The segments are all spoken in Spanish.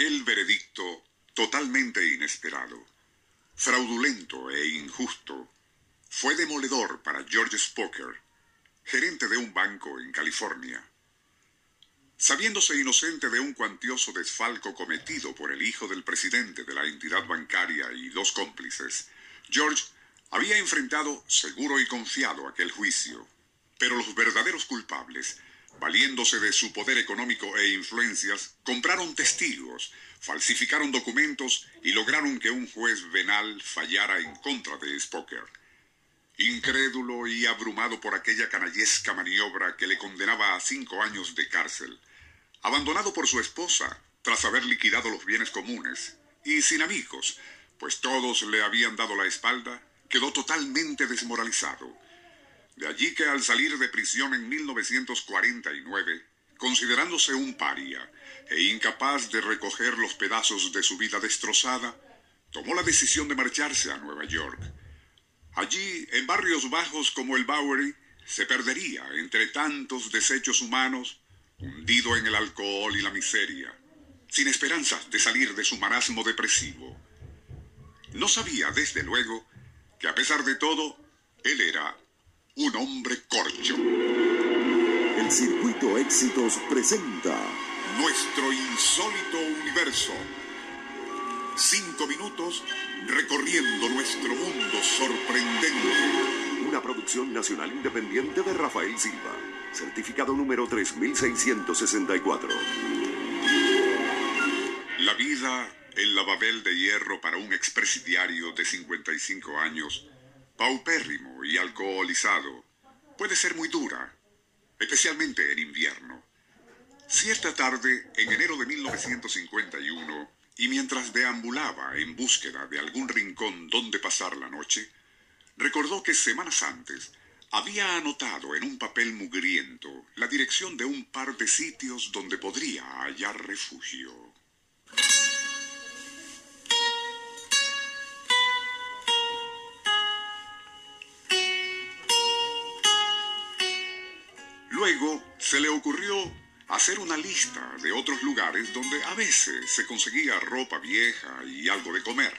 Aquel veredicto, totalmente inesperado, fraudulento e injusto, fue demoledor para George Spoker, gerente de un banco en California. Sabiéndose inocente de un cuantioso desfalco cometido por el hijo del presidente de la entidad bancaria y dos cómplices, George había enfrentado seguro y confiado aquel juicio. Pero los verdaderos culpables, valiéndose de su poder económico e influencias, compraron testigos, falsificaron documentos y lograron que un juez venal fallara en contra de Spoker. Incrédulo y abrumado por aquella canallesca maniobra que le condenaba a cinco años de cárcel, abandonado por su esposa tras haber liquidado los bienes comunes, y sin amigos, pues todos le habían dado la espalda, quedó totalmente desmoralizado. De allí que al salir de prisión en 1949, considerándose un paria e incapaz de recoger los pedazos de su vida destrozada, tomó la decisión de marcharse a Nueva York. Allí, en barrios bajos como el Bowery, se perdería entre tantos desechos humanos hundido en el alcohol y la miseria, sin esperanzas de salir de su marasmo depresivo. No sabía, desde luego, que a pesar de todo, él era un hombre corcho. El Circuito Éxitos presenta Nuestro insólito universo. Cinco minutos recorriendo nuestro mundo sorprendente. una producción nacional independiente de Rafael Silva, certificado número 3664. La vida en la Babel de Hierro para un expresidiario de 55 años, paupérrimo y alcoholizado, puede ser muy dura, especialmente en invierno. Cierta tarde, en enero de 1951, y mientras deambulaba en búsqueda de algún rincón donde pasar la noche, recordó que semanas antes había anotado en un papel mugriento la dirección de un par de sitios donde podría hallar refugio. Luego se le ocurrió hacer una lista de otros lugares donde a veces se conseguía ropa vieja y algo de comer.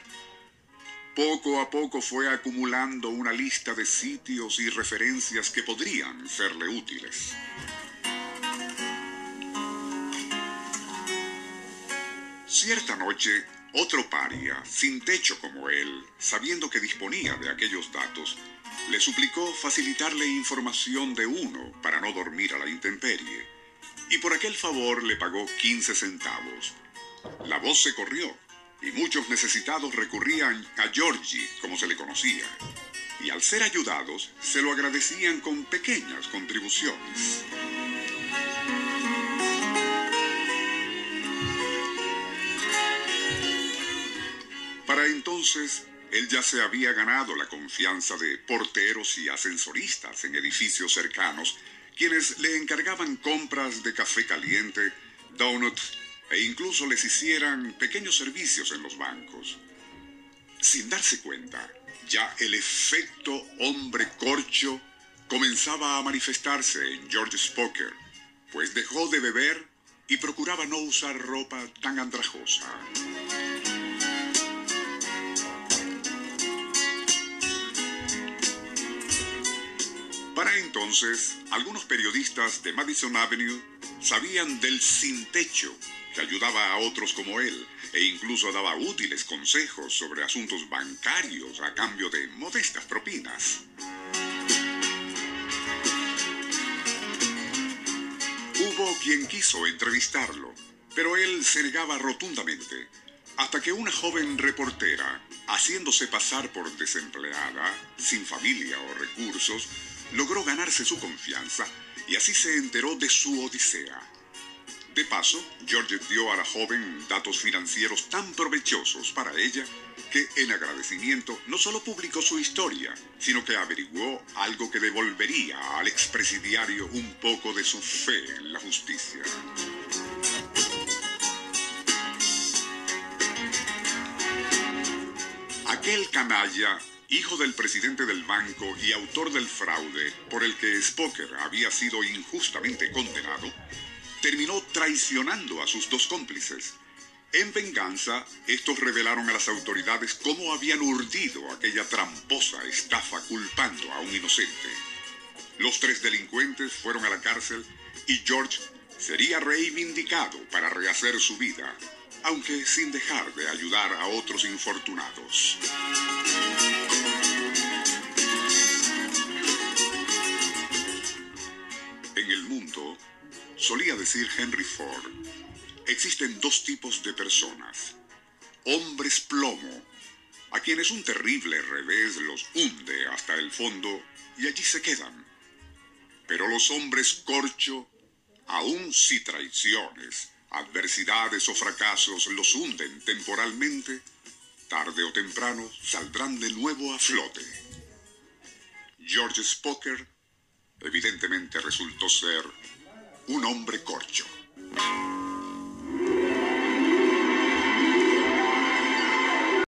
Poco a poco fue acumulando una lista de sitios y referencias que podrían serle útiles. Cierta noche, otro paria, sin techo como él, sabiendo que disponía de aquellos datos, le suplicó facilitarle información de uno para no dormir a la intemperie, y por aquel favor le pagó 15 centavos. La voz se corrió, y muchos necesitados recurrían a Georgie, como se le conocía, y al ser ayudados se lo agradecían con pequeñas contribuciones. Para entonces, él ya se había ganado la confianza de porteros y ascensoristas en edificios cercanos, quienes le encargaban compras de café caliente, donuts e incluso les hicieran pequeños servicios en los bancos. Sin darse cuenta, ya el efecto hombre corcho comenzaba a manifestarse en George Spoker, pues dejó de beber y procuraba no usar ropa tan andrajosa. Entonces, algunos periodistas de Madison Avenue sabían del sin techo que ayudaba a otros como él e incluso daba útiles consejos sobre asuntos bancarios a cambio de modestas propinas. Hubo quien quiso entrevistarlo, pero él se negaba rotundamente, hasta que una joven reportera, haciéndose pasar por desempleada, sin familia o recursos, logró ganarse su confianza y así se enteró de su odisea. De paso, George dio a la joven datos financieros tan provechosos para ella que en agradecimiento no solo publicó su historia, sino que averiguó algo que devolvería al expresidiario un poco de su fe en la justicia. Aquel canalla, hijo del presidente del banco y autor del fraude por el que Spoker había sido injustamente condenado, terminó traicionando a sus dos cómplices En venganza, estos revelaron a las autoridades cómo habían urdido aquella tramposa estafa culpando a un inocente. Los tres delincuentes fueron a la cárcel y George sería reivindicado para rehacer su vida, aunque sin dejar de ayudar a otros infortunados. En el mundo, solía decir Henry Ford, existen dos tipos de personas. Hombres plomo, a quienes un terrible revés los hunde hasta el fondo y allí se quedan. Pero los hombres corcho, aun si traiciones, adversidades o fracasos los hunden temporalmente, tarde o temprano saldrán de nuevo a flote. George Spocker evidentemente resultó ser un hombre corcho.